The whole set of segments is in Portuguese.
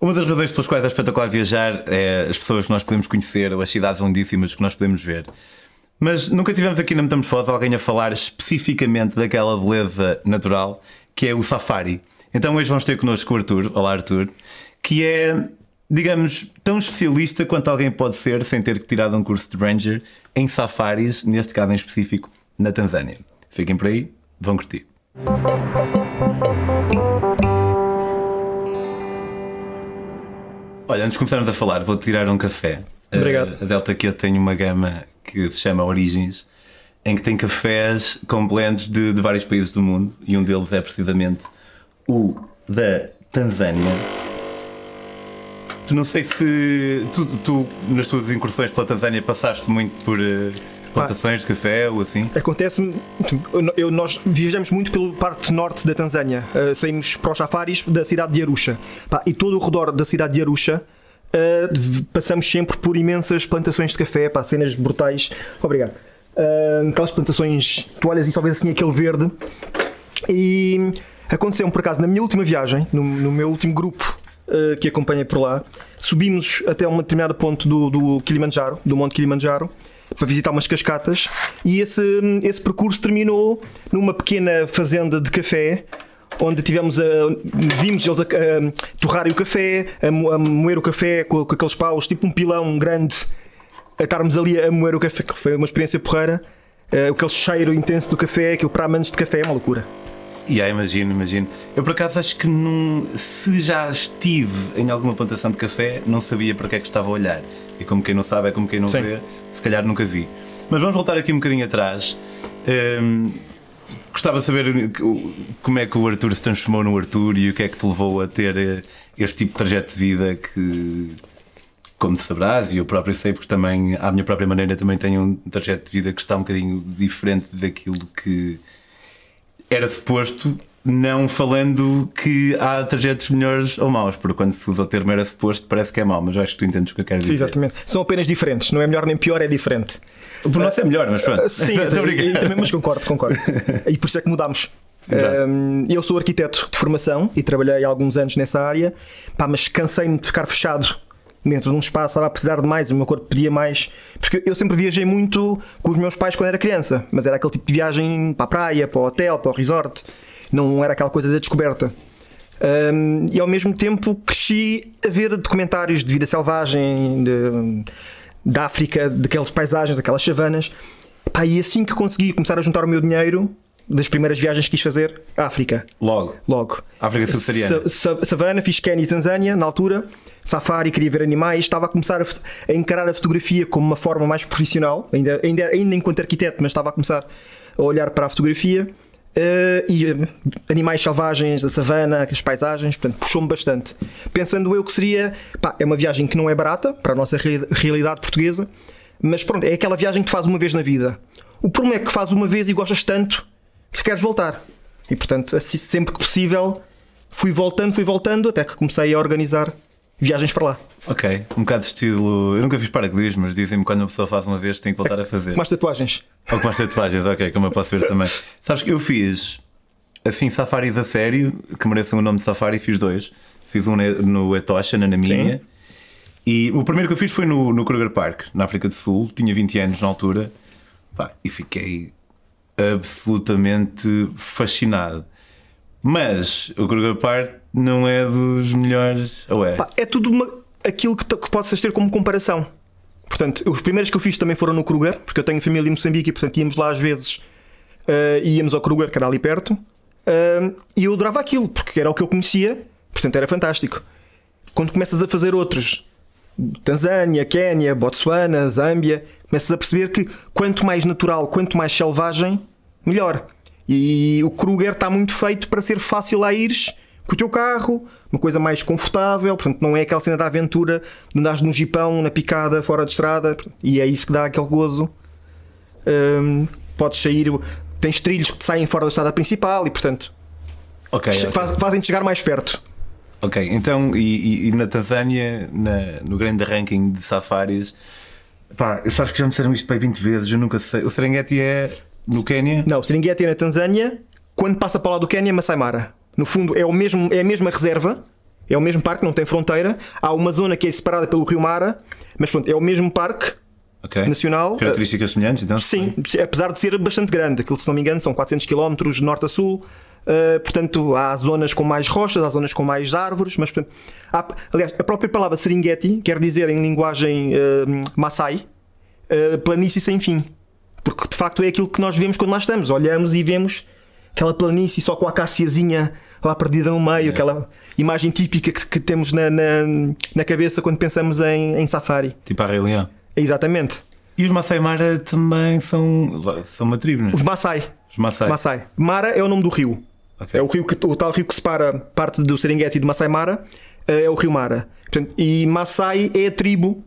Uma das razões pelas quais é espetacular viajar é as pessoas que nós podemos conhecer ou as cidades lindíssimas que nós podemos ver. Mas nunca tivemos aqui na Metamorfose alguém a falar especificamente daquela beleza natural que é o safari. Então hoje vamos ter connosco o Arthur. Olá, Arthur. Que é, digamos, tão especialista quanto alguém pode ser sem ter que tirar um curso de Ranger em safaris, neste caso em específico, na Tanzânia. Fiquem por aí, vão curtir. Olha, antes de começarmos a falar, vou tirar um café. Obrigado. A Delta Q tem uma gama que se chama Origins, em que tem cafés com blends de, de vários países do mundo e um deles é precisamente o da Tanzânia. Tu não sei se tu, tu, nas tuas incursões pela Tanzânia passaste muito por uh, plantações de café ou assim? Acontece-me, eu- nós viajamos muito pela parte norte da Tanzânia. Uh, saímos para os safaris da cidade de Arusha. Pá, e todo o redor da cidade de Arusha uh, passamos sempre por imensas plantações de café, pá, cenas brutais. Obrigado. Uh, aquelas plantações, tu olhas e só vês assim aquele verde. E aconteceu por acaso na minha última viagem, no, no meu último grupo uh, que acompanhei por lá, subimos até um determinado ponto do, do Kilimanjaro, do Monte Kilimanjaro, para visitar umas cascatas, e esse, esse percurso terminou numa pequena fazenda de café. Onde tivemos a, vimos eles a, a torrarem o café, a, a moer o café com, com aqueles paus, tipo um pilão grande, a estarmos ali a moer o café, que foi uma experiência porreira. Uh, aquele cheiro intenso do café, aquilo para amantes de café é uma loucura. E aí, imagino, imagino. Eu por acaso acho que não, se já estive em alguma plantação de café, não sabia para que é que estava a olhar. E como quem não sabe é como quem não Sim. vê, se calhar nunca vi. Mas vamos voltar aqui um bocadinho atrás. Hum, gostava de saber como é que o Arthur se transformou no Arthur e o que é que te levou a ter eh, este tipo de trajeto de vida que, como sabrás, e eu próprio sei, porque também, à minha própria maneira, também tenho um trajeto de vida que está um bocadinho diferente daquilo que era suposto, não falando que há trajetos melhores ou maus, porque quando se usa o termo era suposto, parece que é mau, mas eu acho que tu entendes o que eu quero Sim, dizer. exatamente. São apenas diferentes, não é melhor nem pior, é diferente. Por nosso é melhor, mas pronto. Sim, Estou a eu, brincar. eu também, mas concordo, concordo. E por isso é que mudámos. Um, eu sou arquiteto de formação e trabalhei há alguns anos nessa área, pá, mas cansei-me de ficar fechado dentro de um espaço, estava a precisar de mais, o meu corpo pedia mais. Porque eu sempre viajei muito com os meus pais quando era criança, mas era aquele tipo de viagem para a praia, para o hotel, para o resort, não era aquela coisa da descoberta. Um, e ao mesmo tempo cresci a ver documentários de vida selvagem, de, da África, daquelas paisagens, daquelas savanas. Pá, e assim que consegui começar a juntar o meu dinheiro, das primeiras viagens que quis fazer, África. Logo. Logo. África subsaariana. Sa- sa- savana, fiz Quênia e Tanzânia na altura. Safari, queria ver animais. Estava a começar a, a encarar a fotografia como uma forma mais profissional, ainda, ainda, ainda enquanto arquiteto, mas estava a começar a olhar para a fotografia. Eh, e eh, animais selvagens, a savana, as paisagens, portanto, puxou-me bastante. Pensando eu que seria, pá, é uma viagem que não é barata para a nossa re- realidade portuguesa, mas pronto, é aquela viagem que faz uma vez na vida. O problema é que faz uma vez e gostas tanto que queres voltar. E portanto, assim, sempre que possível, fui voltando, fui voltando, até que comecei a organizar viagens para lá. Ok, um bocado de estilo. Eu nunca fiz paraquedismo, mas dizem-me quando uma pessoa faz uma vez tem que voltar a fazer. Com as tatuagens. Ou com as tatuagens, ok, como eu posso ver também. Sabes que eu fiz assim safaris a sério, que mereçam o nome de safari, fiz dois. Fiz um no Etosha, na Namíbia. E o primeiro que eu fiz foi no, no Kruger Park, na África do Sul. Tinha 20 anos na altura. Pá, e fiquei absolutamente fascinado. Mas o Kruger Park não é dos melhores. Ou é? Pá, é tudo uma- aquilo que, que podes ter como comparação. Portanto, os primeiros que eu fiz também foram no Kruger, porque eu tenho família em Moçambique e portanto íamos lá às vezes, eh, íamos ao Kruger, que era ali perto, eh, e eu adorava aquilo, porque era o que eu conhecia, portanto era fantástico. Quando começas a fazer outros, Tanzânia, Quénia, Botsuana, Zâmbia, começas a perceber que quanto mais natural, quanto mais selvagem, melhor. E o Kruger está muito feito para ser fácil lá ires com o teu carro, uma coisa mais confortável, portanto não é aquela cena da aventura de andares num jipão, na picada, fora de estrada, e é isso que dá aquele gozo. Hum, podes sair, tens trilhos que te saem fora da estrada principal e portanto Ok, ok. faz- fazem-te chegar mais perto. Ok, então, e, e- e na Tanzânia, na- no grande ranking de safaris, pá, eu sabes que já me disseram isto para aí 20 vezes, eu nunca sei. O Serengeti é no Quénia? Não, Serengeti é na Tanzânia, quando passa para lá do Quénia, Masai Mara. No fundo, é, o mesmo, é a mesma reserva, É o mesmo parque, não tem fronteira. Há uma zona que é separada pelo Rio Mara, mas pronto, é o mesmo parque Ok. nacional. Características semelhantes, então? Sim, apesar de ser bastante grande, aquilo se não me engano são 400 km de norte a sul. Uh, portanto, há zonas com mais rochas, há zonas com mais árvores, mas portanto, há- aliás, a própria palavra Serengeti quer dizer em linguagem uh, Maasai uh, planície sem fim, porque de facto é aquilo que nós vemos quando lá estamos. Olhamos e vemos aquela planície só com a acaciazinha lá perdida no meio, aquela imagem típica que, que temos na, na, na cabeça quando pensamos em, em safari. Tipo a Rei Leão. Exatamente. E os Masai Mara também são, são uma tribo, não é? Os Maasai. Os Masai. Maasai. Mara é o nome do rio. Ok. É o rio que o tal rio que separa parte do Serengeti de Masai Mara é o rio Mara. Portanto, e Maasai é a tribo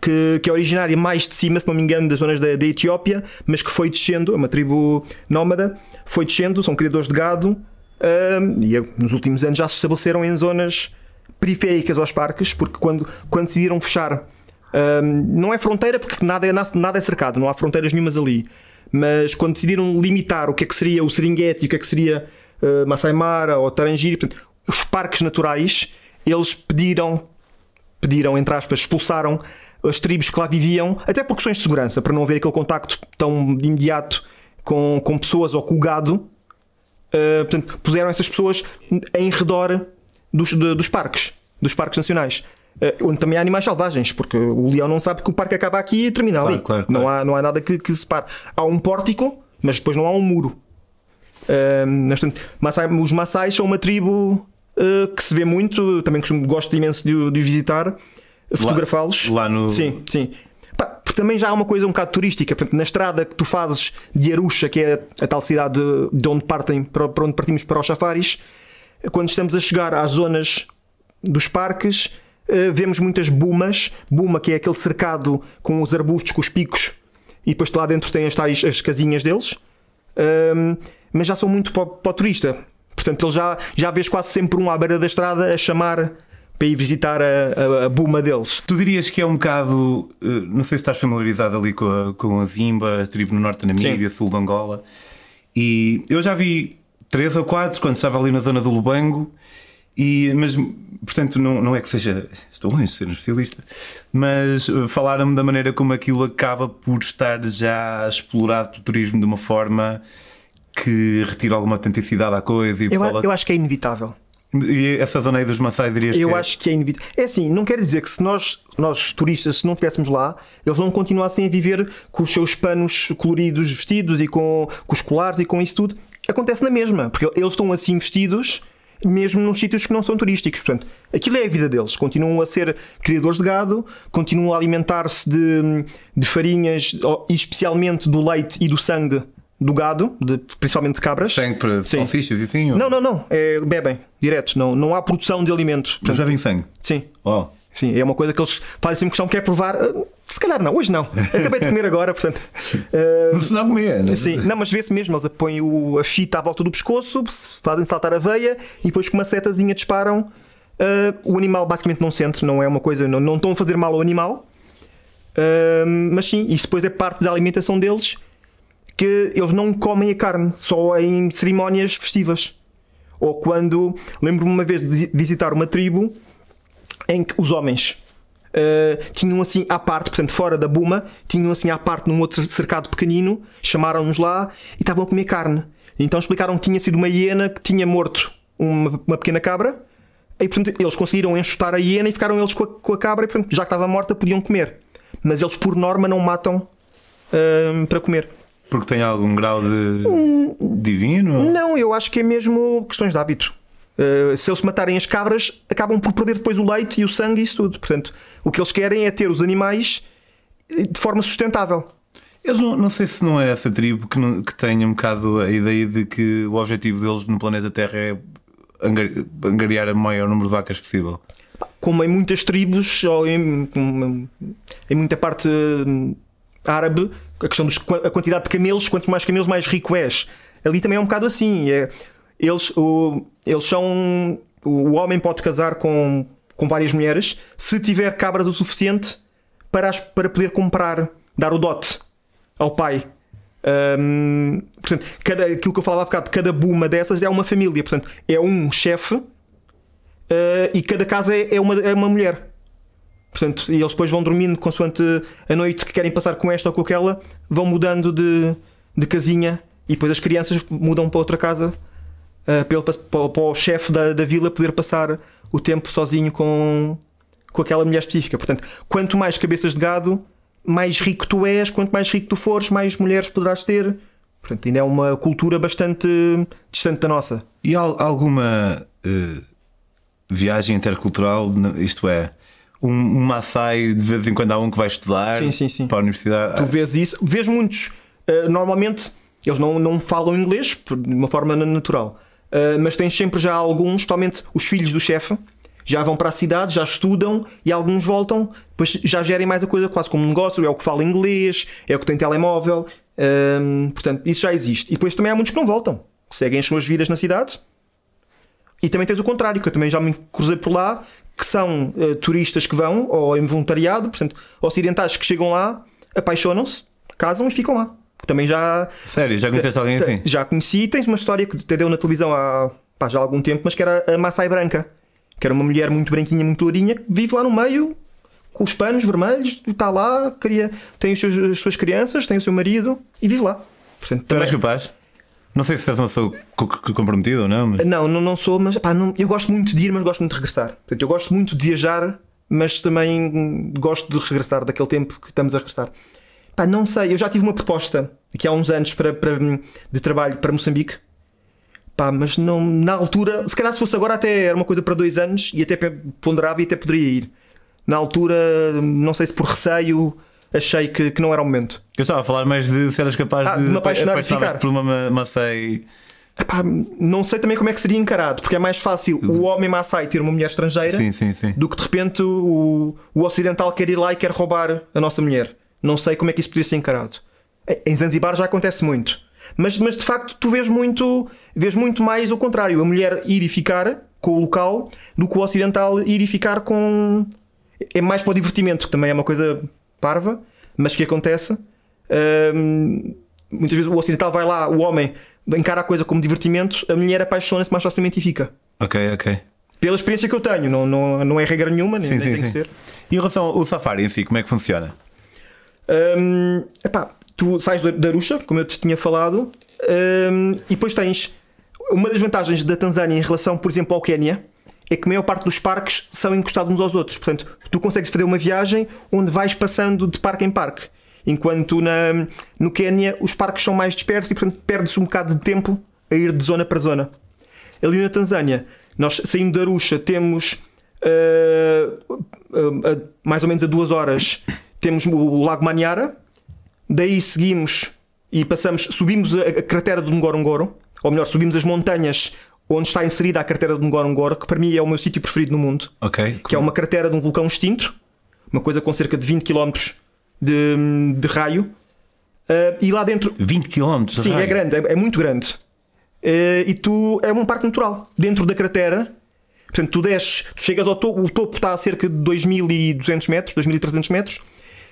que, que é originária mais de cima, se não me engano, das zonas da, da Etiópia, mas que foi descendo, é uma tribo nómada, foi descendo, são criadores de gado e nos últimos anos já se estabeleceram em zonas periféricas aos parques, porque quando, quando decidiram fechar, não é fronteira, porque nada é, nada é cercado, não há fronteiras nenhumas ali, mas quando decidiram limitar o que é que seria o Serengeti, o que é que seria uh, Masai Mara ou Tarangire, os parques naturais, eles pediram pediram, entre aspas, expulsaram as tribos que lá viviam, até por questões de segurança, para não haver aquele contacto tão imediato com, com pessoas ou com o gado. Uh, portanto, puseram essas pessoas em redor dos, de- dos parques, dos parques nacionais. Uh, onde também há animais selvagens, porque o leão não sabe que o parque acaba aqui e termina Claro, ali. claro, Não, claro. há, não há nada que, que separe. Há um pórtico, mas depois não há um muro. Uh, mas, portanto, Maasai- os Maasais são uma tribo uh, que se vê muito, também gosto imenso de, de os visitar, fotografá-los. lá no- Sim, sim. Porque também já há uma coisa um bocado turística. Portanto, na estrada que tu fazes de Arusha, que é a tal cidade de, de onde partem para, onde partimos para os safaris, quando estamos a chegar às zonas dos parques, eh, vemos muitas bumas. Buma, que é aquele cercado com os arbustos, com os picos, e depois lá dentro tem as tais as casinhas deles. Mas já são muito para, o- para o turista. Portanto, ele já, já vês quase sempre um à beira da estrada a chamar para ir visitar a, a, a buma deles. Tu dirias que é um bocado. eh, Não sei se estás familiarizado ali com a, com a Zimba, a tribo no norte da Namíbia, sul de Angola. E eu já vi três ou quatro quando estava ali na zona do Lubango. E, mas, portanto, não, não é que seja. Estou longe de ser um especialista. Mas eh, falaram-me da maneira como aquilo acaba por estar já explorado pelo turismo de uma forma que retira alguma autenticidade à coisa. E, Eu, pessoal- a- eu acho que é inevitável. E essa zona aí dos Maasai dirias Eu que é- acho que é inevitável. É assim, não quer dizer que se nós, nós turistas, se não estivéssemos lá, eles não continuassem a viver com os seus panos coloridos vestidos e com, com os colares e com isso tudo. Acontece na mesma, porque eles estão assim vestidos mesmo nos sítios que não são turísticos. Portanto, aquilo é a vida deles. Continuam a ser criadores de gado, continuam a alimentar-se de, de farinhas, especialmente do leite e do sangue do gado, de- principalmente de cabras. sangue para Sim. salsichas e assim? ou- Não, não, não. É, bebem, direto. Não, não há produção de alimento. Mas Portanto, já vem sangue. sim. Oh. Sim, é uma coisa que eles fazem sempre questão que é provar. Uh, Se calhar não, hoje não. Acabei de comer agora, portanto. uh, Não se a comer, não é? Sim, não, mas vê-se mesmo, eles põem o- a fita à volta do pescoço, se- fazem saltar a veia e depois com uma setazinha disparam. Uh, o animal basicamente não sente, não é uma coisa, não, não estão a fazer mal ao animal, Uh, mas sim, isso depois é parte da alimentação deles que eles não comem a carne, só em cerimónias festivas. Ou quando, lembro-me uma vez de visi- visitar uma tribo em que os homens uh, tinham assim à parte, portanto fora da buma, tinham assim à parte num outro cercado pequenino, chamaram-nos lá e estavam a comer carne. Então explicaram que tinha sido uma hiena que tinha morto uma, uma pequena cabra e portanto eles conseguiram enxutar a hiena e ficaram eles com a, com a cabra e portanto já que estava morta podiam comer. Mas eles por norma não matam uh, para comer. Porque tem algum grau de divino? Não, eu acho que é mesmo questões de hábito. Uh, se eles matarem as cabras, acabam por perder depois o leite e o sangue e isso tudo. Portanto, o que eles querem é ter os animais de forma sustentável. Eles não, não sei se não é essa tribo que, não- que tem um bocado a ideia de que o objetivo deles no planeta Terra é angar- angariar o maior número de vacas possível. Como em muitas tribos, ou em, em muita parte hum, árabe, a questão dos, a quantidade de camelos, quanto mais camelos, mais rico és. Ali também é um bocado assim. É, eles, o, eles são. O homem pode casar com, com várias mulheres se tiver cabras o suficiente para, as- para poder comprar, dar o dote ao pai. Hum, portanto, cada, aquilo que eu falava há bocado, cada buma dessas é uma família. Portanto, é um chefe uh, e cada casa é, é, uma, é uma mulher. Portanto, e eles depois vão dormindo consoante a noite que querem passar com esta ou com aquela, vão mudando de, de casinha e depois as crianças mudam para outra casa uh, para, para, para, o chefe da, da vila poder passar o tempo sozinho com, com aquela mulher específica. Portanto, quanto mais cabeças de gado, mais rico tu és, quanto mais rico tu fores, mais mulheres poderás ter. Portanto, ainda é uma cultura bastante distante da nossa. E há alguma uh, viagem intercultural, isto é, um, um Maasai de vez em quando há um que vai estudar sim, sim, sim. para a universidade? Tu vês isso, vês muitos. Uh, normalmente eles não, não falam inglês de uma forma natural, uh, mas tens sempre já alguns, totalmente os filhos do chefe, já vão para a cidade, já estudam e alguns voltam, depois já gerem mais a coisa quase como um negócio, é o que fala inglês, é o que tem telemóvel, um, portanto, isso já existe. E depois também há muitos que não voltam, que seguem as suas vidas na cidade. E também tens o contrário, que eu também já me cruzei por lá, que são uh, turistas que vão, ou em voluntariado, portanto, ocidentais que chegam lá, apaixonam-se, casam e ficam lá. Também já. Sério, já conheceste alguém assim? Já conheci, tens uma história que te deu na televisão há pá, já há algum tempo, mas que era a Maasai Branca, que era uma mulher muito branquinha, muito lourinha, que vive lá no meio, com os panos vermelhos, está lá, queria, tem os seus, as suas crianças, tem o seu marido e vive lá. Portanto, tu eras capaz? Não sei se és uma pessoa comprometida ou não. Mas... Não, não, não sou, mas pá, não, eu gosto muito de ir, mas gosto muito de regressar. Portanto, eu gosto muito de viajar, mas também gosto de regressar daquele tempo que estamos a regressar. Pá, não sei, eu já tive uma proposta aqui há uns anos para, para, de trabalho para Moçambique. Pá, mas não, na altura, se calhar se fosse agora até era uma coisa para dois anos e até ponderava e até poderia ir na altura, não sei se por receio, achei que, que não era o momento. Eu estava a falar mais de se eras capaz ah, de, de me apaixonar ficar. por uma Maasai. Epá, não sei também como é que seria encarado, porque é mais fácil o homem Maasai ter uma mulher estrangeira sim, sim, sim. do que de repente o, o ocidental quer ir lá e quer roubar a nossa mulher. Não sei como é que isso podia ser encarado. Em Zanzibar já acontece muito. Mas, mas de facto tu vês muito, vês muito mais o contrário, a mulher ir e ficar com o local do que o ocidental ir e ficar com, é mais para o divertimento, que também é uma coisa parva, mas que acontece. Um, muitas vezes o ocidental vai lá, o homem encara a coisa como divertimento, a mulher apaixona-se mais facilmente e fica. Ok, ok. Pela experiência que eu tenho, não, não, não é regra nenhuma, nem, sim, nem sim, tem sim. que ser. E em relação ao safari em si, como é que funciona? Um, epá, tu sais da Arusha, como eu te tinha falado, um, e depois tens uma das vantagens da Tanzânia em relação, por exemplo, ao Quénia é que a maior parte dos parques são encostados uns aos outros. Portanto, tu consegues fazer uma viagem onde vais passando de parque em parque. Enquanto na, no Quénia os parques são mais dispersos e, portanto, perde-se um bocado de tempo a ir de zona para zona. Ali na Tanzânia, nós saindo da Arusha, temos uh, uh, uh, mais ou menos a duas horas, temos o Lago Maniara. Daí seguimos e passamos, subimos a, a cratera do Ngorongoro, ou melhor, subimos as montanhas onde está inserida a cratera de Ngorongoro, que para mim é o meu sítio preferido no mundo. Ok. Que é uma cratera de um vulcão extinto, uma coisa com cerca de 20 km de, de raio. Uh, e lá dentro. 20 km? Sim, raio. é grande, é, é muito grande. Uh, e tu. É um parque natural. Dentro da cratera. Portanto, tu desces, tu chegas ao topo, o topo está a cerca de 2200 metros, 2300 metros,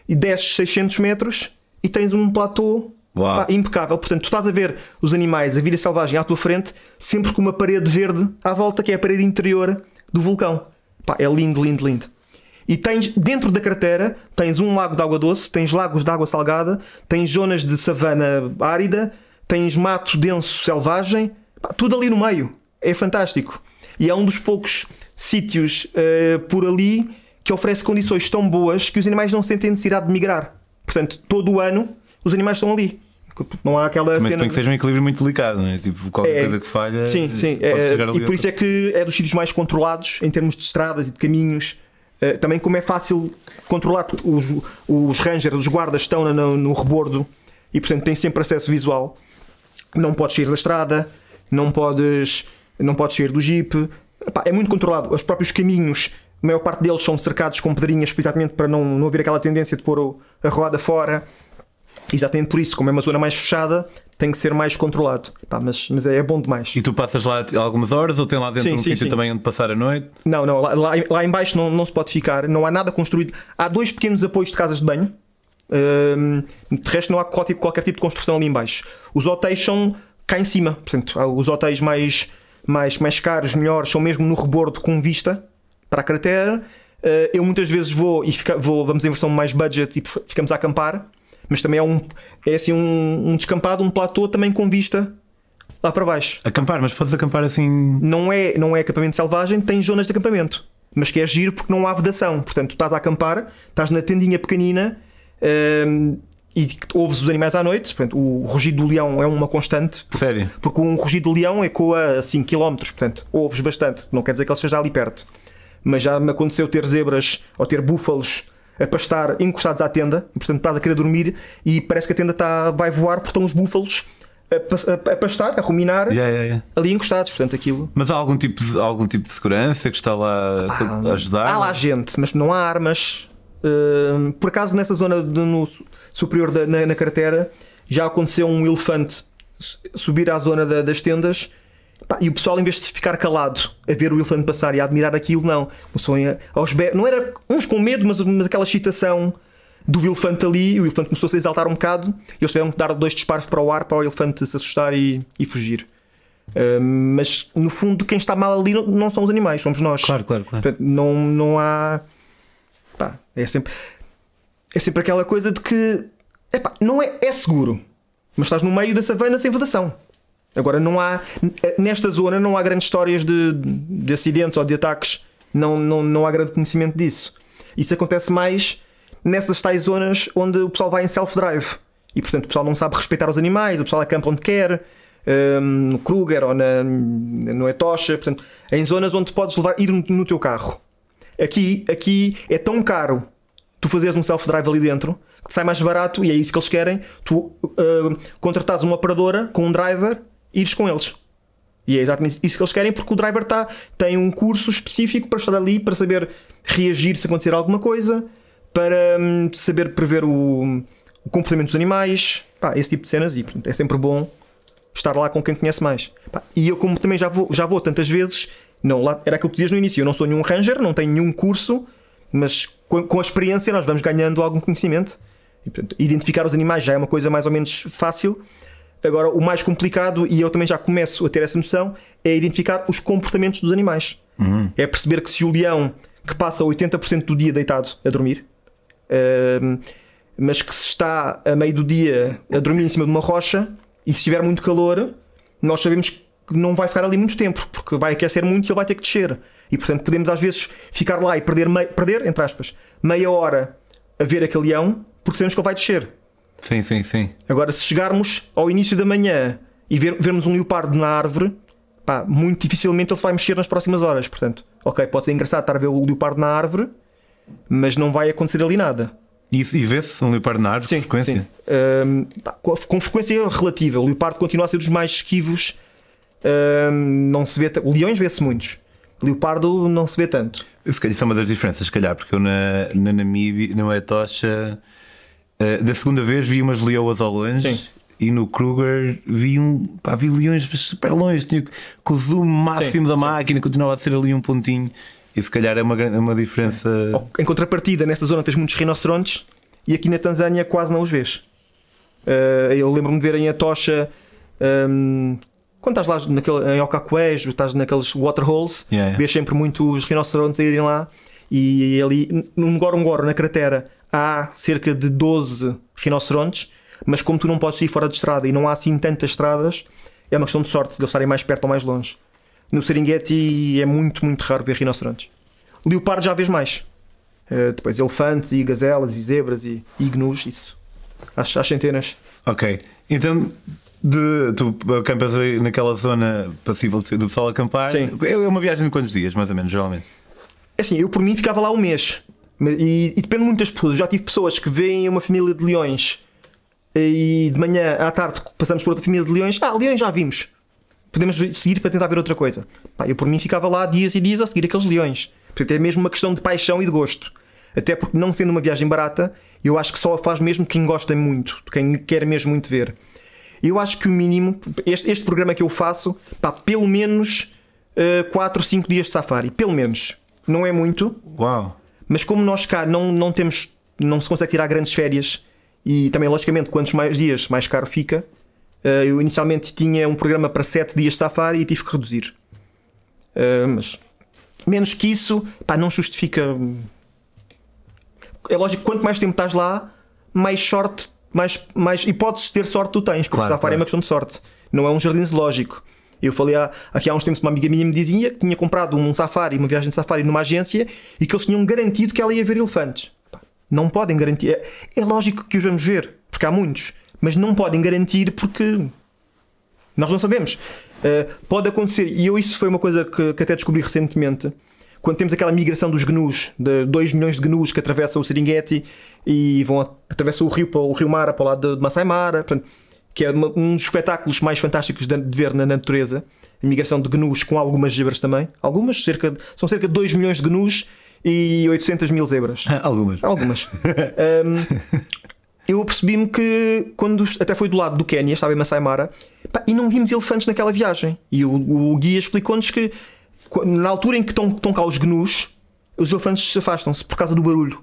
e desces 600 metros e tens um platô Pá, impecável. Portanto, tu estás a ver os animais, a vida selvagem à tua frente, sempre com uma parede verde à volta, que é a parede interior do vulcão. Pá, é lindo, lindo, lindo. E tens, dentro da cratera, tens um lago de água doce, tens lagos de água salgada, tens zonas de savana árida, tens mato denso selvagem, pá, tudo ali no meio. É fantástico. E é um dos poucos sítios uh, por ali que oferece condições tão boas que os animais não sentem necessidade de migrar. Portanto, todo o ano os animais estão ali. Não há aquela Também cena. que seja um equilíbrio muito delicado, não é? Tipo, qualquer é, coisa que falha. Sim, sim. É, e por isso é que é dos sítios mais controlados em termos de estradas e de caminhos. Uh, também, como é fácil controlar, os, os rangers, os guardas estão no, no rebordo e, portanto, têm sempre acesso visual. Não podes sair da estrada, não podes, não podes sair do jeep. Epá, é muito controlado. Os próprios caminhos, a maior parte deles são cercados com pedrinhas, precisamente para não, não haver aquela tendência de pôr a roda fora. Exatamente por isso, como é uma zona mais fechada, tem que ser mais controlado. Pá, mas, mas é, é, bom demais. E tu passas lá algumas horas ou tem lá dentro sim, um sim, sítio sim. também onde passar a noite? Não, não, lá, lá, lá em baixo não, não se pode ficar, não há nada construído. Há dois pequenos apoios de casas de banho. Hum, de resto não há qualquer, qualquer tipo de construção ali em baixo. Os hotéis são cá em cima, portanto, os hotéis mais mais, mais caros, melhores, são mesmo no rebordo com vista para a cratera. Uh, eu muitas vezes vou e fica, vou, vamos em versão mais budget e ficamos a acampar, mas também é um é assim um, um descampado, um platô também com vista lá para baixo. Acampar, mas podes acampar assim. Não é, não é acampamento selvagem, tem zonas de acampamento. Mas que é giro porque não há vedação. Portanto, tu estás a acampar, estás na tendinha pequenina um, e ouves os animais à noite. Portanto, o rugido do leão é uma constante. Sério? Porque um rugido de leão ecoa a 5 km. Portanto, ouves bastante. Não quer dizer que ele esteja ali perto. Mas já me aconteceu ter zebras ou ter búfalos a pastar encostados à tenda. E, portanto, estás a querer dormir e parece que a tenda está, vai voar porque estão os búfalos a, a, a pastar, a ruminar yeah, yeah, yeah. ali encostados, portanto aquilo. Mas há algum tipo de, algum tipo de segurança que está lá ah, a ajudar? Há lá gente, mas não há armas. Uh, por acaso nessa zona de, no superior da, na, na carteira já aconteceu um elefante subir à zona da, das tendas e o pessoal em vez de ficar calado a ver o elefante passar e a admirar aquilo, não. O sonho aos be... Não era uns com medo, mas, mas aquela excitação do elefante ali, o elefante começou-se a exaltar um bocado, e eles tiveram que dar dois disparos para o ar para o elefante se assustar e, e fugir. Uh, mas no fundo, quem está mal ali não são os animais, somos nós. Claro, claro, claro. Portanto, não, não há. Pá, é sempre. É sempre aquela coisa de que. Epá, não é, é seguro, mas estás no meio da savana sem vedação. Agora, não há. Nesta zona não há grandes histórias de, de acidentes ou de ataques. Não, não, não há grande conhecimento disso. Isso acontece mais nessas tais zonas onde o pessoal vai em self-drive. E portanto o pessoal não sabe respeitar os animais, o pessoal acampa onde quer, um, no Kruger ou na, no Etosha, portanto, em zonas onde podes levar, ir no, teu carro. Aqui, aqui é tão caro tu fazeres um self-drive ali dentro que sai mais barato e é isso que eles querem. Tu uh, contratares uma operadora com um driver ires com eles. E é exatamente isso que eles querem porque o driver tá, tem um curso específico para estar ali, para saber reagir se acontecer alguma coisa, para hum, saber prever o, o, comportamento dos animais, pá, esse tipo de cenas, e portanto, é sempre bom estar lá com quem conhece mais. Pá, e eu, como também já vou, já vou tantas vezes, não, lá, era aquilo que tu dizias no início, eu não sou nenhum ranger, não tenho nenhum curso, mas com, com a experiência nós vamos ganhando algum conhecimento. E, portanto, identificar os animais já é uma coisa mais ou menos fácil. Agora, o mais complicado, e eu também já começo a ter essa noção, é identificar os comportamentos dos animais. Uhum. É perceber que se o leão que passa 80% do dia deitado a dormir, mas que se está a meio do dia a dormir em cima de uma rocha e se estiver muito calor, nós sabemos que não vai ficar ali muito tempo, porque vai aquecer muito e ele vai ter que descer. E portanto podemos às vezes ficar lá e perder, perder entre aspas, meia hora a ver aquele leão, porque sabemos que ele vai descer. Sim, sim, sim. Agora, se chegarmos ao início da manhã e ver, vermos um leopardo na árvore, pá, muito dificilmente ele se vai mexer nas próximas horas. Portanto, ok, pode ser engraçado estar a ver o leopardo na árvore, mas não vai acontecer ali nada. E, e vê-se um leopardo na árvore sim, com frequência? Sim. Um, com, com, frequência relativa. O leopardo continua a ser dos mais esquivos. Um, não se vê. Leões vê-se muitos. Leopardo não se vê tanto. Se calhar, isso é uma das diferenças, se calhar, porque eu na, na Namíbia, no Etosha, uh, da segunda vez vi umas leoas ao longe. Sim. E no Kruger vi um pá, vi leões super longe, tinha, com o zoom máximo sim, da máquina, continuava a ser ali um pontinho. E se calhar é uma, uma diferença. Em contrapartida, nessa zona tens muitos rinocerontes e aqui na Tanzânia quase não os vês. Uh, eu lembro-me de ver em Atocha. Um, quando estás lá naquele, em Ocacuejo, estás naqueles waterholes, yeah, yeah. vês sempre muitos rinocerontes a irem lá. E ali no Ngorongoro, na cratera, há cerca de 12 rinocerontes, mas como tu não podes ir fora de estrada e não há assim tantas estradas, é uma questão de sorte de eles estarem mais perto ou mais longe. No Serengeti é muito, muito raro ver rinocerontes. Leopardo já vês mais. Uh, depois elefantes e gazelas e zebras e, e gnus, isso. Às, às centenas. Ok. Então, de, tu acampas naquela zona passível do pessoal acampar. Sim. É uma viagem de quantos dias, mais ou menos, geralmente? É assim, eu por mim ficava lá um mês. E, e depende muito das pessoas. Já tive pessoas que veem uma família de leões e de manhã à tarde passamos por outra família de leões. Ah, leões já vimos podemos seguir para tentar ver outra coisa. Pá, eu por mim ficava lá dias e dias a seguir aqueles leões. Portanto, é mesmo uma questão de paixão e de gosto. Até porque, não sendo uma viagem barata, eu acho que só a faz mesmo quem gosta muito, quem quer mesmo muito ver. Eu acho que o mínimo, este, este programa que eu faço, pá, pelo menos uh, 4 ou 5 dias de safari. Pelo menos. Não é muito. Uau! Mas como nós cá não, não temos, não se consegue tirar grandes férias e também, logicamente, quantos mais dias, mais caro fica. Eh, eu inicialmente tinha um programa para 7 dias de safari e tive que reduzir. Uh, mas menos que isso, pá, não justifica. É lógico que quanto mais tempo estás lá, mais sorte, mais, mais hipóteses de ter sorte tu tens, porque Claro, safari claro. é uma questão de sorte, não é um jardim zoológico. Eu falei há, aqui há uns tempos, uma amiga minha me dizia que tinha comprado um safari, uma viagem de safari numa agência e que eles tinham garantido que ela ia ver elefantes. Não podem garantir. É, é lógico que os vamos ver, porque há muitos, mas não podem garantir porque nós não sabemos. Uh, pode acontecer, e eu isso foi uma coisa que, que até descobri recentemente. Quando temos aquela migração dos gnus, de 2 milhões de gnus que atravessam o Serengeti e vão atravessam o rio para o rio Mara para o lado de Masai Mara, portanto, que é uma- um dos espetáculos mais fantásticos de, de ver na natureza. A migração de gnus com algumas zebras também. Algumas, cerca de- são cerca de 2 milhões de gnus e 800 mil zebras. Algumas. Algumas. Um, eu percebi-me que quando até foi do lado do Quénia, estava em Masai Mara, pá, e não vimos elefantes naquela viagem. E o, o guia explicou-nos que qu- na altura em que estão, estão cá os gnus, os elefantes se afastam-se por causa do barulho.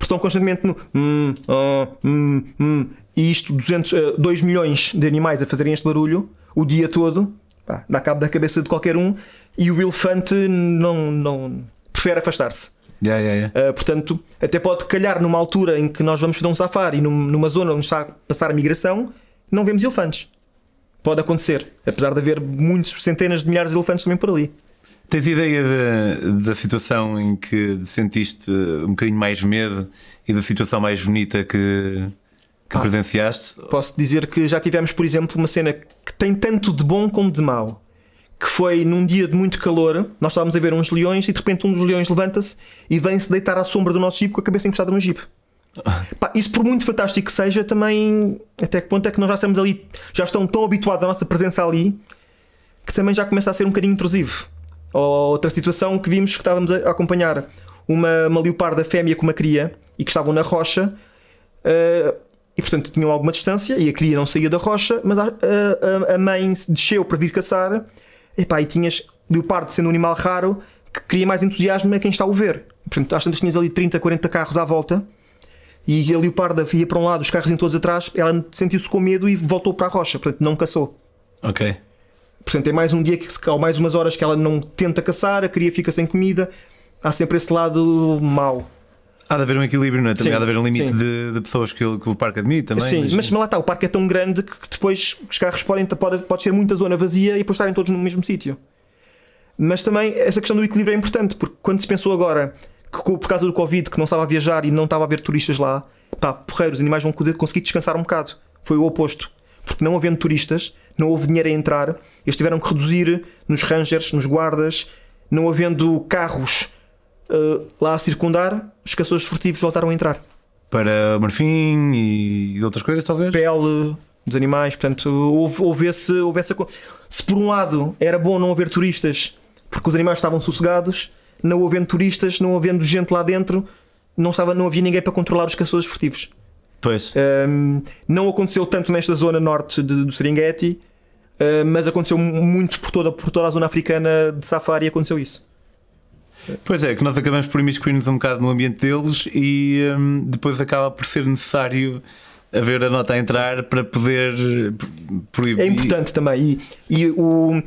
Porque estão constantemente no hum, ah, hum, hum, e isto, 200, 2 milhões de animais a fazerem este barulho o dia todo, pá, dá cabo da cabeça de qualquer um, e o elefante não, não prefere afastar-se. Yeah, yeah, yeah. Uh, portanto, até pode calhar numa altura em que nós vamos fazer um safari num- numa zona onde está a passar a migração, não vemos elefantes. Pode acontecer, apesar de haver muitos, centenas de milhares de elefantes também por ali. Tens ideia da, da situação em que sentiste um bocadinho mais medo e da situação mais bonita que, que Ah. presenciaste? Posso dizer que já tivemos, por exemplo, uma cena que tem tanto de bom como de mau. Que foi num dia de muito calor, nós estávamos a ver uns leões e de repente um dos leões levanta-se e vem-se deitar à sombra do nosso jipe com a cabeça encostada no jipe. Pá, isso por muito fantástico que seja, também até que ponto é que nós já estamos ali, já estão tão habituados à nossa presença ali que também já começa a ser um bocadinho intrusivo. Ou outra situação que vimos que estávamos a acompanhar uma, uma leoparda fêmea com uma cria e que estavam na rocha uh, e portanto tinham alguma distância e a cria não saía da rocha, mas a, a- a mãe desceu para vir caçar Epá, e tinhas leopardo sendo um animal raro que cria mais entusiasmo a quem está a o ver. Portanto, às tantas tinhas ali 30, 40 carros à volta e a leoparda ia para um lado, os carros iam todos atrás, ela sentiu-se com medo e voltou para a rocha, portanto não caçou. Ok. Portanto, é mais um dia que se ou mais umas horas que ela não tenta caçar, a cria fica sem comida. Há sempre esse lado mau. Há de haver um equilíbrio, não é? Também Sim, há de haver um limite de, de pessoas que, o- que o parque admite também. Sim, mas, lá está, o parque é tão grande que depois os carros podem pode, pode ser muita zona vazia e depois estarem todos no mesmo sítio. Mas também essa questão do equilíbrio é importante, porque quando se pensou agora que por causa do Covid que não estava a viajar e não estava a haver turistas lá, pá, porreiro, os animais vão conseguir descansar um bocado. Foi o oposto. Porque não havendo turistas, não houve dinheiro a entrar, eles tiveram que reduzir nos rangers, nos guardas, não havendo carros eh, lá a circundar, os caçadores furtivos voltaram a entrar. Para marfim e, outras coisas, talvez? pele dos animais, portanto, houve, houve, esse, houve essa. co- Se por um lado era bom não haver turistas porque os animais estavam sossegados, não havendo turistas, não havendo gente lá dentro, não, estava, não havia ninguém para controlar os caçadores furtivos. Pois. Ahm, não aconteceu tanto nesta zona norte de- do Serengeti, ah, mas aconteceu muito por toda, por toda a zona africana de safari. Aconteceu isso. Pois é, que nós acabamos por imiscuir-nos um bocado no ambiente deles e hum, depois acaba por ser necessário haver a nota a entrar para poder proibir. É importante também. E, e o,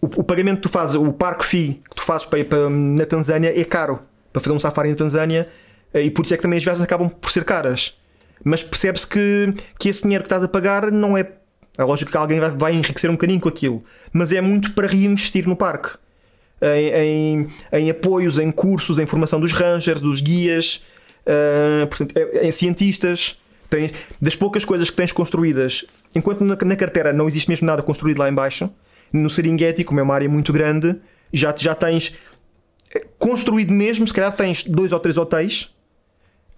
o, o pagamento que tu fazes, o parque fee que tu fazes para para, na Tanzânia é caro para fazer um safari na Tanzânia eh, e por isso é que também as viagens acabam por ser caras. Mas percebe-se que, que esse dinheiro que estás a pagar não é. É lógico que alguém vai, vai enriquecer um bocadinho com aquilo, mas é muito para reinvestir no parque. Em, em, em apoios, em cursos, em formação dos rangers, dos guias, eh, portanto, é- em cientistas. Tens, das poucas coisas que tens construídas, enquanto na, na carteira não existe mesmo nada construído lá em baixo, no Serengeti, como é uma área muito grande, já, já tens eh, construído mesmo, se calhar tens dois ou três hotéis,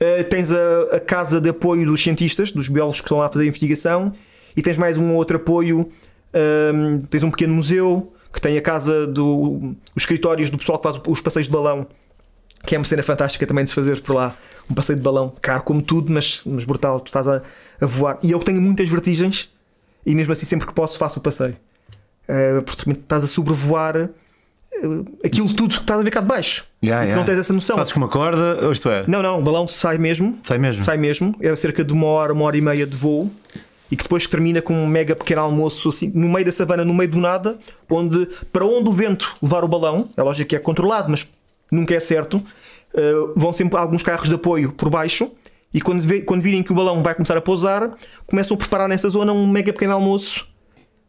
eh, tens a, a casa de apoio dos cientistas, dos biólogos que estão lá a fazer a investigação, e tens mais um ou outro apoio, ehm, tens um pequeno museu, que tem a casa do os escritórios do pessoal que faz os passeios de balão, que é uma cena fantástica também de se fazer por lá. Um passeio de balão, caro como tudo, mas, mas brutal. Tu estás a, a voar. E eu tenho muitas vertigens, e mesmo assim, sempre que posso, faço o passeio. Uh, porque estás a sobrevoar aquilo tudo que estás a ver cá de baixo. Yeah, yeah. não tens essa noção. Fazes com uma corda, ou isto é? Não, não, o balão sai mesmo. Sai mesmo. Sai mesmo. É cerca de uma hora, uma hora e meia de voo. e que depois termina com um mega pequeno almoço assim, no meio da savana, no meio do nada, onde para onde o vento levar o balão, é lógico que é controlado, mas nunca é certo, uh, vão sempre alguns carros de apoio por baixo e quando, vê, quando virem que o balão vai começar a pousar, começam a preparar nessa zona um mega pequeno almoço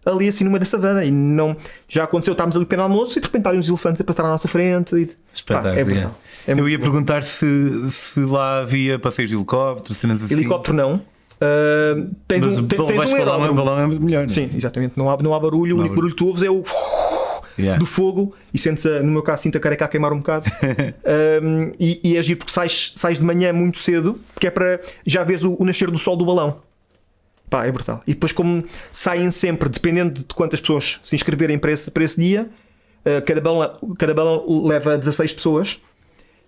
ali assim no meio da savana. E não, já aconteceu, estávamos ali no pequeno almoço e de repente uns elefantes a passar à nossa frente. E, Espetáculo. Pá, é brutal. É Eu ia bom. perguntar se, se lá havia passeios de helicóptero, cenas assim. Helicóptero não. Uh, tens Mas um, tens um balão, é, balão é melhor. Não? É? Sim, exatamente. Não há, não há barulho, não o único barulho que tu ouves é o yeah. do fogo e sentes, no meu caso, sinto a careca a queimar um bocado. um, e, e é giro porque sais, sais de manhã muito cedo, porque é para já veres o, o nascer do sol do balão. Pá, é brutal. E depois, como saem sempre, dependendo de quantas pessoas se inscreverem para esse, para esse dia, uh, cada, balão, cada balão leva 16 pessoas.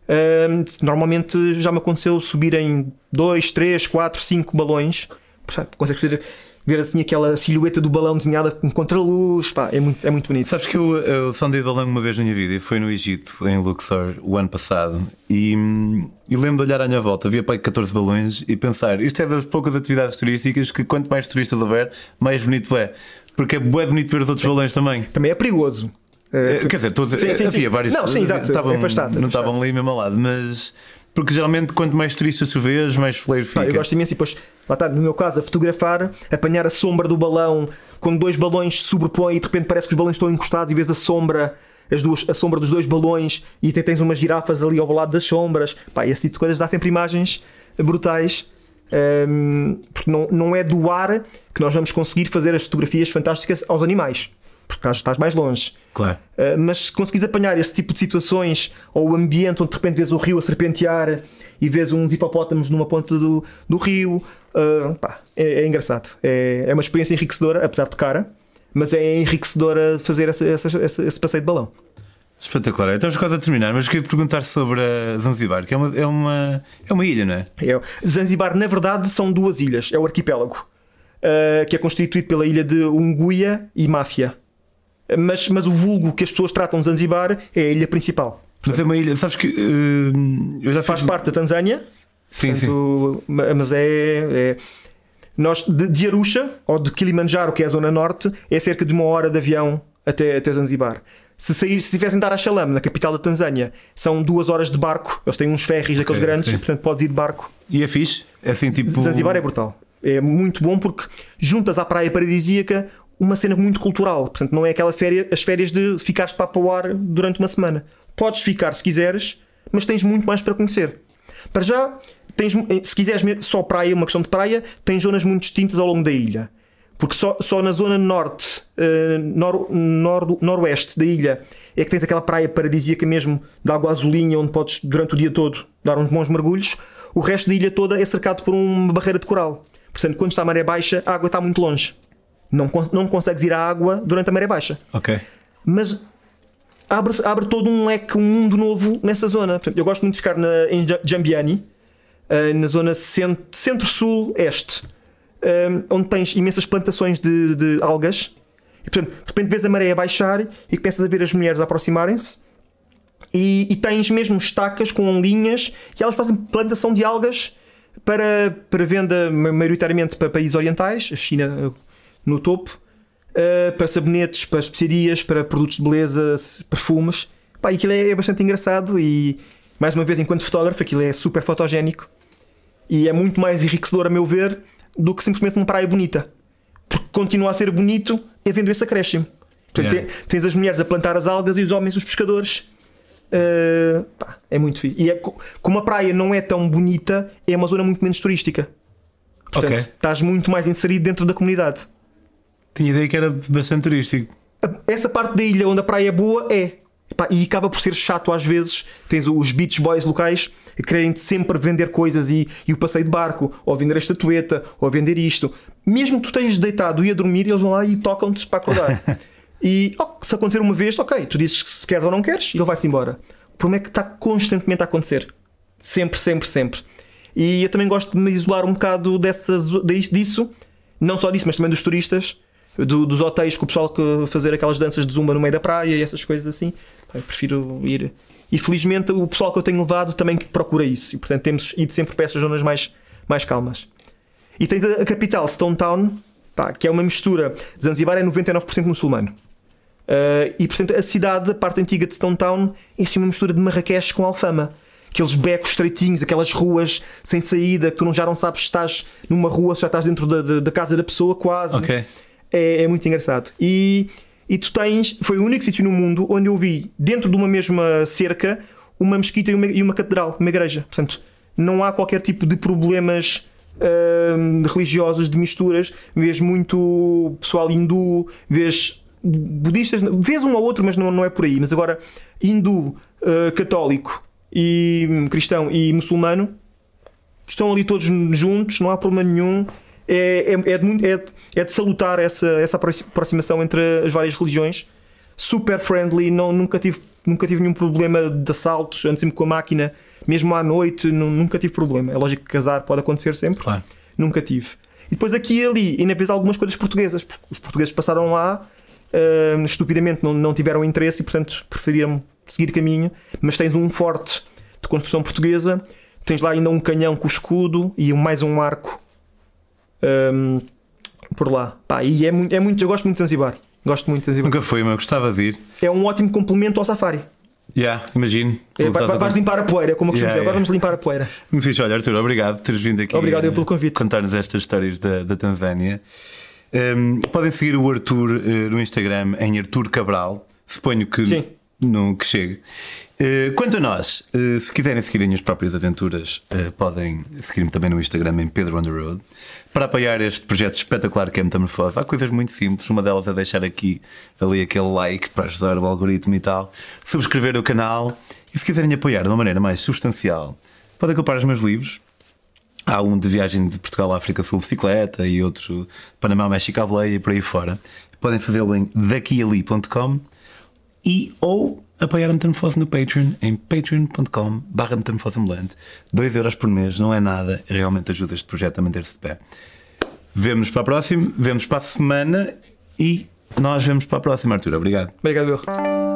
Uh, normalmente já me aconteceu subirem 2, 3, 4, 5 balões. Consegues fazer ver assim aquela silhueta do balão desenhada com contraluz, pá, é muito, é muito bonito. Sabes que eu, eu sondei balão uma vez na minha vida e foi no Egito, em Luxor, o ano passado, e, e lembro de olhar à minha volta, havia para 14 balões e pensar, isto é das poucas atividades turísticas que quanto mais turistas houver, mais bonito é. Porque é bué bonito ver os outros balões também. Também é perigoso. Uh, Quer dizer, todos, sim, sim, havia sim. vários. Não, sim, exato, estavam, é afastado, não estavam ali mesmo ao lado, mas porque geralmente quanto mais turistas tu vês, mais fleiro fica. eu gosto imenso e depois, lá está, no meu caso, a fotografar, apanhar a sombra do balão, quando dois balões se sobrepõem e de repente parece que os balões estão encostados e vês a sombra, as duas, a sombra dos dois balões e até tens umas girafas ali ao lado das sombras. Pá, esse tipo de coisas dá sempre imagens brutais. Um, porque não, não é do ar que nós vamos conseguir fazer as fotografias fantásticas aos animais porque estás mais longe. Claro. Uh, mas se conseguires apanhar esse tipo de situações, ou o ambiente onde de repente vês o rio a serpentear e vês uns hipopótamos numa ponta do, do rio, uh, pá, é, é, engraçado. É, é uma experiência enriquecedora, apesar de cara, mas é enriquecedora fazer essa, essa, essa, esse passeio de balão. Espetacular. Então, estamos quase a terminar, mas queria perguntar sobre Zanzibar, que é uma, é uma, é uma ilha, não é? é? Zanzibar, na verdade, são duas ilhas. É o arquipélago, uh, que é constituído pela ilha de Unguia e Máfia mas, mas o vulgo que as pessoas tratam de Zanzibar é a ilha principal. Mas é uma ilha, sabes que uh, eu já faz parte da Tanzânia. Sim, portanto, sim. Mas é, é nós de, de Arusha ou de Kilimanjaro, que é a zona norte, é cerca de uma hora de avião até, até Zanzibar. Se sair, se tivessem de Dar a Shalom, na capital da Tanzânia, são duas horas de barco. Eles têm uns ferries daqueles okay, grandes, okay. portanto podes ir de barco. E é fixe? É assim tipo. Zanzibar é brutal. É muito bom porque juntas à praia paradisíaca uma cena muito cultural. Portanto, não é aquela férias, as férias de ficares para o ar durante uma semana. Podes ficar se quiseres, mas tens muito mais para conhecer. Para já, tens, se quiseres só praia, uma questão de praia, tens zonas muito distintas ao longo da ilha. Porque só, só na zona norte, uh, nor, nor, noroeste da ilha, é que tens aquela praia paradisíaca mesmo, de água azulinha, onde podes durante o dia todo dar uns bons mergulhos. O resto da ilha toda é cercado por uma barreira de coral. Portanto, quando está a maré baixa, a água está muito longe. Não, não consegues ir à água durante a maré baixa. Ok. Mas abre, abre todo um leque, um mundo novo nessa zona. Portanto, eu gosto muito de ficar na, em Jambiani, uh, na zona centro-sul-este, uh, onde tens imensas plantações de, de, algas. E, portanto, de repente vês a maré a baixar e começas a ver as mulheres aproximarem-se. E, e, tens mesmo estacas com linhas e elas fazem plantação de algas para, para venda maioritariamente para países orientais, a China no topo, uh, para sabonetes, para especiarias, para produtos de beleza, perfumes. Pá, e aquilo é, é bastante engraçado e, mais uma vez, enquanto fotógrafo, aquilo é super fotogénico e é muito mais enriquecedor, a meu ver, do que simplesmente uma praia bonita. Porque continua a ser bonito havendo esse acréscimo. Portanto, yeah. tens as mulheres a plantar as algas e os homens os pescadores. Uh, pá, é muito fixe. E é, como a praia não é tão bonita, é uma zona muito menos turística. Portanto, okay. estás muito mais inserido dentro da comunidade. Tinha ideia que era bastante turístico. Essa parte da ilha onde a praia é boa é. E acaba por ser chato às vezes. Tens os beach boys locais querem sempre vender coisas e, e o passeio de barco, ou vender a estatueta, ou vender isto. Mesmo que tu estejas deitado e a dormir, eles vão lá e tocam-te para acordar. e oh, se acontecer uma vez, ok, tu dizes se queres ou não queres, e ele vai-se embora. O problema é que está constantemente a acontecer. Sempre, sempre, sempre. E eu também gosto de me isolar um bocado dessas, disso, não só disso, mas também dos turistas do, dos hotéis com o pessoal que fazer aquelas danças de zumba no meio da praia e essas coisas assim. Eu prefiro ir. E felizmente o pessoal que eu tenho levado também procura isso. E portanto temos ido sempre para essas zonas mais, mais calmas. E tens a, capital, Stone Town, pá, que é uma mistura. Zanzibar é 99% muçulmano. Uh, e portanto a cidade, a parte antiga de Stone Town, é assim uma mistura de Marrakech com Alfama. Aqueles becos estreitinhos, aquelas ruas sem saída, que tu não, já não sabes se estás numa rua, se já estás dentro da, da, da casa da pessoa, quase. Ok. É, é muito engraçado. E, e tu tens. Foi o único sítio no mundo onde eu vi, dentro de uma mesma cerca, uma mesquita e uma, e uma catedral, uma igreja. Portanto, não há qualquer tipo de problemas hum, religiosos, de misturas. Vês muito pessoal hindu, vês budistas, vês um ou outro, mas não, não é por aí. Mas agora, hindu, uh, católico e hum, cristão e muçulmano estão ali todos juntos, não há problema nenhum. É, é, é, de, é, é de salutar essa, essa aproxi- aproximação entre as várias religiões. Super friendly, não, nunca, tive, nunca tive nenhum problema de assaltos, ando sempre com a máquina, mesmo à noite, nu- nunca tive problema. É lógico que casar pode acontecer sempre, Claro. nunca tive. E depois aqui e ali, ainda vês algumas coisas portuguesas, porque os portugueses passaram lá, hum, estupidamente não, não tiveram interesse e, portanto, preferiram seguir caminho. Mas tens um forte de construção portuguesa, tens lá ainda um canhão com escudo e mais um arco hum, por lá. Pá, e é muito, é muito, eu gosto muito de Zanzibar. Gosto muito de Zanzibar. Nunca foi, mas gostava de ir. É um ótimo complemento ao safari. Yeah, imagino. É, vai- vai- vais limpar a poeira, como eu costumo Yeah, dizer. Agora yeah. vamos limpar a poeira. Muito fixe. Olha, Arthur, obrigado por teres vindo aqui. Obrigado eu pelo convite. Contar-nos estas histórias da, da Tanzânia. Um, podem seguir o Arthur eh, no Instagram em Arthur Cabral. Suponho que, Sim. Não, que chegue. Eh, quanto a nós, eh, se quiserem seguir as minhas próprias aventuras, eh, podem seguir-me também no Instagram em Pedro on the Road. Para apoiar este projeto espetacular que é Metamorfose, há coisas muito simples. Uma delas é deixar aqui ali aquele like para ajudar o algoritmo e tal, subscrever o canal e se quiserem apoiar de uma maneira mais substancial, podem comprar os meus livros. Há um de viagem de Portugal à África Sul bicicleta e outro Panamá, México à boleia e por aí fora. Podem fazê-lo em daquiali.com e ou apoiar a Metamorfose no Patreon em patreon.com barra metamorfoseambulante. 2 euros por mês não é nada realmente ajuda este projeto a manter-se de pé. Vemos para a próxima vemos para a semana e nós vemos para a próxima Arthur, obrigado. Obrigado, eu.